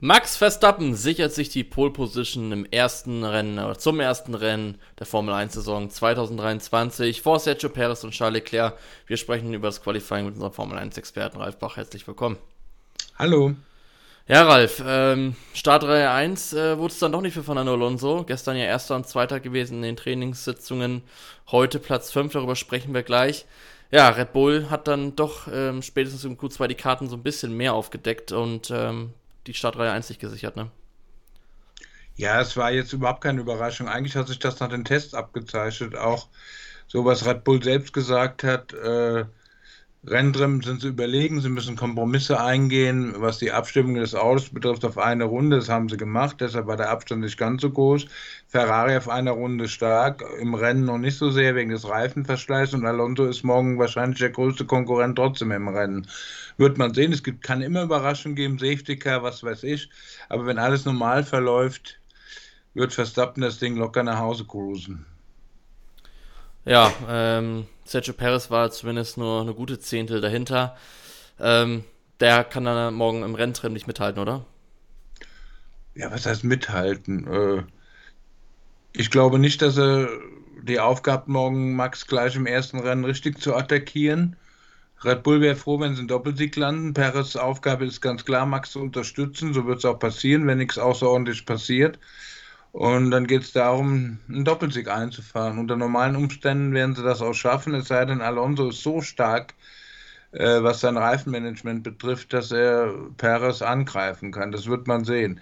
Max Verstappen sichert sich die Pole Position im ersten Rennen oder zum ersten Rennen der Formel 1 Saison 2023 vor Sergio Perez und Charles Leclerc. Wir sprechen über das Qualifying mit unserem Formel 1 Experten Ralf Bach. Herzlich willkommen. Hallo. Ja, Ralf, ähm, Startreihe 1 äh, wurde es dann doch nicht für Fernando Alonso. Gestern ja erster und zweiter gewesen in den Trainingssitzungen. Heute Platz 5, darüber sprechen wir gleich. Ja, Red Bull hat dann doch ähm, spätestens im Q2 die Karten so ein bisschen mehr aufgedeckt und ähm, die Startreihe 1 sich gesichert, ne? Ja, es war jetzt überhaupt keine Überraschung. Eigentlich hat sich das nach den Tests abgezeichnet. Auch so, was Red Bull selbst gesagt hat, äh, Renntrim sind sie überlegen, sie müssen Kompromisse eingehen, was die Abstimmung des Autos betrifft, auf eine Runde. Das haben sie gemacht, deshalb war der Abstand nicht ganz so groß. Ferrari auf einer Runde stark, im Rennen noch nicht so sehr wegen des Reifenverschleißes und Alonso ist morgen wahrscheinlich der größte Konkurrent trotzdem im Rennen. Wird man sehen, es gibt, kann immer Überraschungen geben, Safety Car, was weiß ich, aber wenn alles normal verläuft, wird Verstappen das Ding locker nach Hause cruisen. Ja, ähm, Sergio Perez war zumindest nur eine gute Zehntel dahinter. Ähm, der kann dann morgen im Renntrennen nicht mithalten, oder? Ja, was heißt mithalten? Äh, ich glaube nicht, dass er die Aufgabe morgen Max gleich im ersten Rennen richtig zu attackieren. Red Bull wäre froh, wenn sie einen Doppelsieg landen. Perez Aufgabe ist ganz klar, Max zu unterstützen. So wird es auch passieren, wenn nichts außerordentlich passiert. Und dann geht es darum, einen Doppelsieg einzufahren. Unter normalen Umständen werden sie das auch schaffen, es sei denn, Alonso ist so stark, äh, was sein Reifenmanagement betrifft, dass er Perez angreifen kann. Das wird man sehen.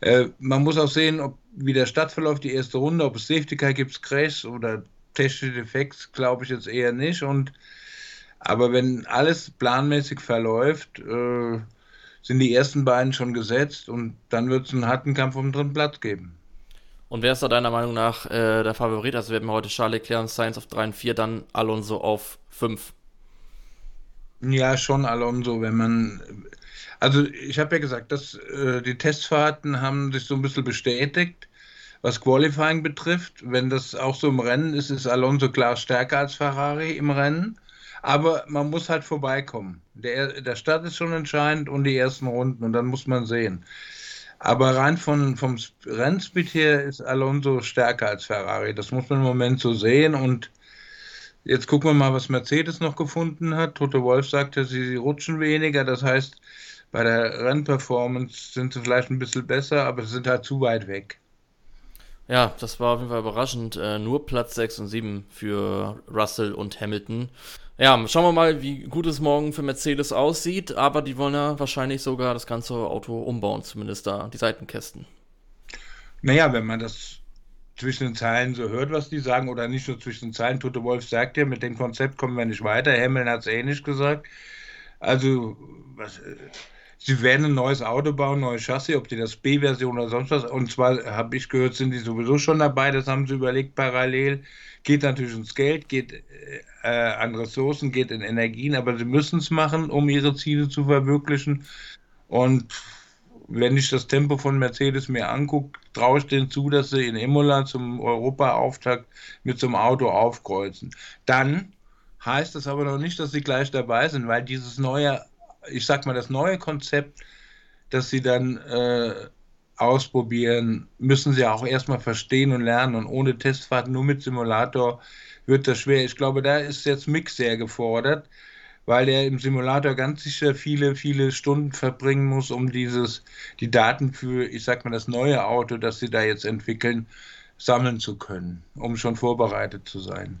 Äh, man muss auch sehen, ob, wie der Start verläuft, die erste Runde, ob es Safety Car gibt, Crash oder technische Defekte, glaube ich jetzt eher nicht. Und, aber wenn alles planmäßig verläuft, äh, sind die ersten beiden schon gesetzt und dann wird es einen harten Kampf um den dritten Platz geben. Und wer ist da deiner Meinung nach äh, der Favorit? Also wir haben heute Charles Leclerc und Sainz auf 3 und 4, dann Alonso auf 5. Ja, schon Alonso, wenn man. Also ich habe ja gesagt, dass äh, die Testfahrten haben sich so ein bisschen bestätigt, was Qualifying betrifft. Wenn das auch so im Rennen ist, ist Alonso klar stärker als Ferrari im Rennen. Aber man muss halt vorbeikommen. Der, der Start ist schon entscheidend und die ersten Runden und dann muss man sehen. Aber rein von, vom Rennspeed her ist Alonso stärker als Ferrari. Das muss man im Moment so sehen. Und jetzt gucken wir mal, was Mercedes noch gefunden hat. Tote Wolf sagte, sie, rutschen weniger. Das heißt, bei der Rennperformance sind sie vielleicht ein bisschen besser, aber sie sind halt zu weit weg. Ja, das war auf jeden Fall überraschend. Äh, nur Platz 6 und 7 für Russell und Hamilton. Ja, schauen wir mal, wie gut es morgen für Mercedes aussieht, aber die wollen ja wahrscheinlich sogar das ganze Auto umbauen, zumindest da, die Seitenkästen. Naja, wenn man das zwischen den Zeilen so hört, was die sagen, oder nicht nur zwischen den Zeilen, Tote Wolf sagt ja, mit dem Konzept kommen wir nicht weiter, Hamilton hat es ähnlich gesagt. Also, was, äh, sie werden ein neues Auto bauen, neues Chassis, ob die das B-Version oder sonst was, und zwar habe ich gehört, sind die sowieso schon dabei, das haben sie überlegt parallel. Geht natürlich ums Geld, geht äh, an Ressourcen, geht in Energien, aber sie müssen es machen, um ihre Ziele zu verwirklichen. Und wenn ich das Tempo von Mercedes mir angucke, traue ich denen zu, dass sie in Imola zum Europa-Auftakt mit einem Auto aufkreuzen. Dann heißt das aber noch nicht, dass sie gleich dabei sind, weil dieses neue ich sag mal, das neue Konzept, das sie dann äh, ausprobieren, müssen sie auch erstmal verstehen und lernen. Und ohne Testfahrt, nur mit Simulator, wird das schwer. Ich glaube, da ist jetzt Mix sehr gefordert, weil er im Simulator ganz sicher viele, viele Stunden verbringen muss, um dieses, die Daten für, ich sag mal, das neue Auto, das sie da jetzt entwickeln, sammeln zu können, um schon vorbereitet zu sein.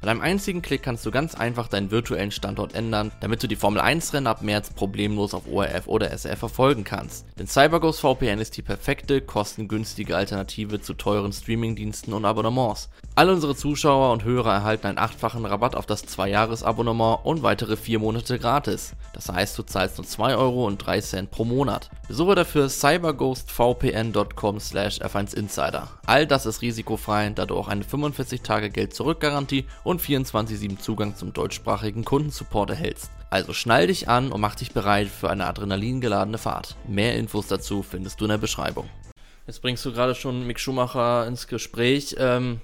Mit einem einzigen Klick kannst du ganz einfach deinen virtuellen Standort ändern, damit du die Formel 1 Rennen ab März problemlos auf ORF oder SRF verfolgen kannst. Denn CyberGhost VPN ist die perfekte, kostengünstige Alternative zu teuren Streamingdiensten und Abonnements. Alle unsere Zuschauer und Hörer erhalten einen achtfachen Rabatt auf das 2-Jahres-Abonnement und weitere 4 Monate gratis. Das heißt, du zahlst nur 2 Euro und 3 Cent pro Monat. Besuche dafür cyberghostvpn.com slash f1insider. All das ist risikofrei, da du auch eine 45 Tage Geld zurück Garantie und 24-7 Zugang zum deutschsprachigen Kundensupport erhältst. Also schnall dich an und mach dich bereit für eine adrenalingeladene Fahrt. Mehr Infos dazu findest du in der Beschreibung. Jetzt bringst du gerade schon Mick Schumacher ins Gespräch. Ähm,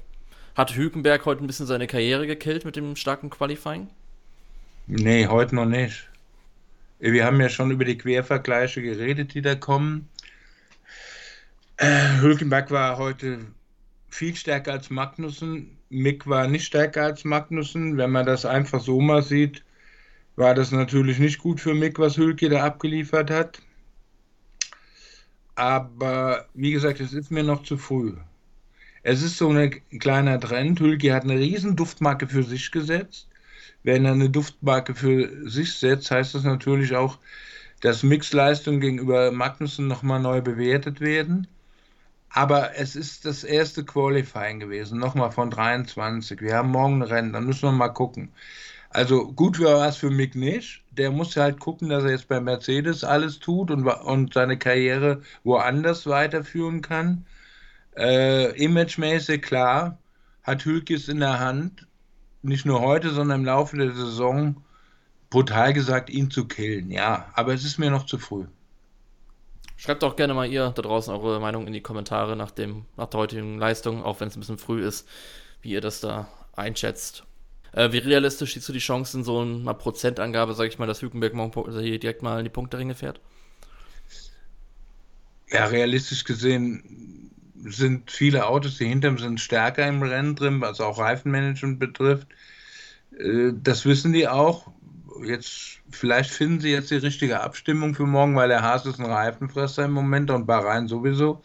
hat Hülkenberg heute ein bisschen seine Karriere gekillt mit dem starken Qualifying? Nee, heute noch nicht. Wir haben ja schon über die Quervergleiche geredet, die da kommen. Äh, Hülkenberg war heute viel stärker als Magnussen. Mick war nicht stärker als Magnussen. Wenn man das einfach so mal sieht, war das natürlich nicht gut für Mick, was Hülke da abgeliefert hat. Aber wie gesagt, es ist mir noch zu früh. Es ist so ein kleiner Trend. Hülke hat eine riesen Duftmarke für sich gesetzt. Wenn er eine Duftmarke für sich setzt, heißt das natürlich auch, dass Mixleistungen gegenüber Magnussen nochmal neu bewertet werden. Aber es ist das erste Qualifying gewesen, nochmal von 23. Wir haben morgen ein Rennen, dann müssen wir mal gucken. Also gut war es für Mick nicht. Der muss halt gucken, dass er jetzt bei Mercedes alles tut und, und seine Karriere woanders weiterführen kann. Äh, imagemäßig klar, hat Hülkes in der Hand, nicht nur heute, sondern im Laufe der Saison, brutal gesagt, ihn zu killen. Ja, aber es ist mir noch zu früh. Schreibt doch gerne mal ihr da draußen eure Meinung in die Kommentare nach, dem, nach der heutigen Leistung, auch wenn es ein bisschen früh ist, wie ihr das da einschätzt. Äh, wie realistisch siehst du die Chancen, so eine Prozentangabe, sag ich mal, dass Hülkenberg morgen hier direkt mal in die Punkterringe fährt? Ja, realistisch gesehen sind viele Autos, die hinter ihm sind, stärker im Rennen drin, was auch Reifenmanagement betrifft. Äh, das wissen die auch jetzt, vielleicht finden sie jetzt die richtige Abstimmung für morgen, weil der Haas ist ein Reifenfresser im Moment und Bahrain sowieso.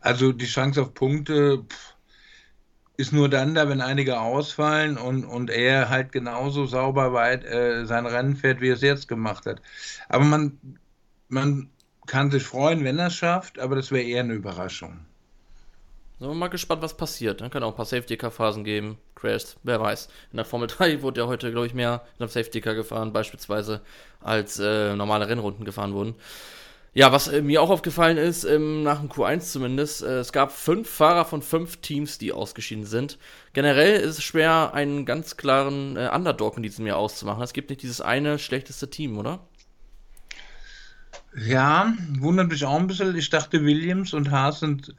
Also die Chance auf Punkte pff, ist nur dann da, wenn einige ausfallen und, und er halt genauso sauber weit äh, sein Rennen fährt, wie er es jetzt gemacht hat. Aber man, man kann sich freuen, wenn er es schafft, aber das wäre eher eine Überraschung. Sind wir mal gespannt, was passiert. Dann kann auch ein paar Safety-Car-Phasen geben. Crashed, wer weiß. In der Formel 3 wurde ja heute, glaube ich, mehr in einem Safety-Car gefahren, beispielsweise, als äh, normale Rennrunden gefahren wurden. Ja, was äh, mir auch aufgefallen ist, ähm, nach dem Q1 zumindest, äh, es gab fünf Fahrer von fünf Teams, die ausgeschieden sind. Generell ist es schwer, einen ganz klaren äh, Underdog in diesem Jahr auszumachen. Es gibt nicht dieses eine schlechteste Team, oder? Ja, wundert mich auch ein bisschen. Ich dachte, Williams und Haas sind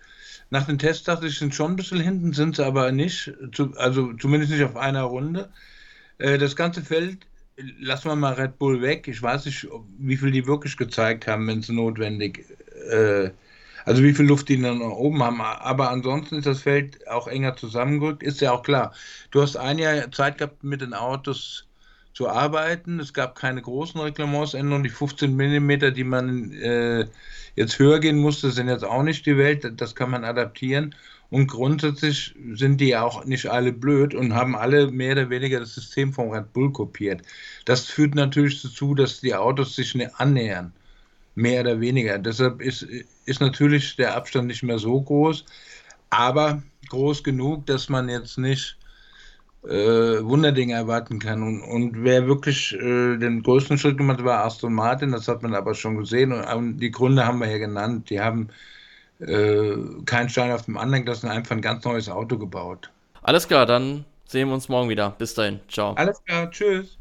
nach den Tests dachte ich, sind schon ein bisschen hinten, sind sie aber nicht. also zumindest nicht auf einer Runde. Äh, das ganze Feld, lassen wir mal Red Bull weg. Ich weiß nicht, wie viel die wirklich gezeigt haben, wenn es notwendig äh, also wie viel Luft die dann noch oben haben. Aber ansonsten ist das Feld auch enger zusammengerückt. Ist ja auch klar. Du hast ein Jahr Zeit gehabt, mit den Autos zu arbeiten. Es gab keine großen Reklamentsänderungen. Die 15 Millimeter, die man äh, jetzt höher gehen musste, sind jetzt auch nicht die Welt. Das kann man adaptieren. Und grundsätzlich sind die auch nicht alle blöd und haben alle mehr oder weniger das System von Red Bull kopiert. Das führt natürlich dazu, dass die Autos sich annähern. Mehr oder weniger. Deshalb ist, ist natürlich der Abstand nicht mehr so groß, aber groß genug, dass man jetzt nicht äh, Wunderdinge erwarten kann. Und, und wer wirklich äh, den größten Schritt gemacht hat, war Aston Martin, das hat man aber schon gesehen. Und, und die Gründe haben wir ja genannt. Die haben äh, keinen Stein auf dem anderen gelassen, einfach ein ganz neues Auto gebaut. Alles klar, dann sehen wir uns morgen wieder. Bis dahin. Ciao. Alles klar, tschüss.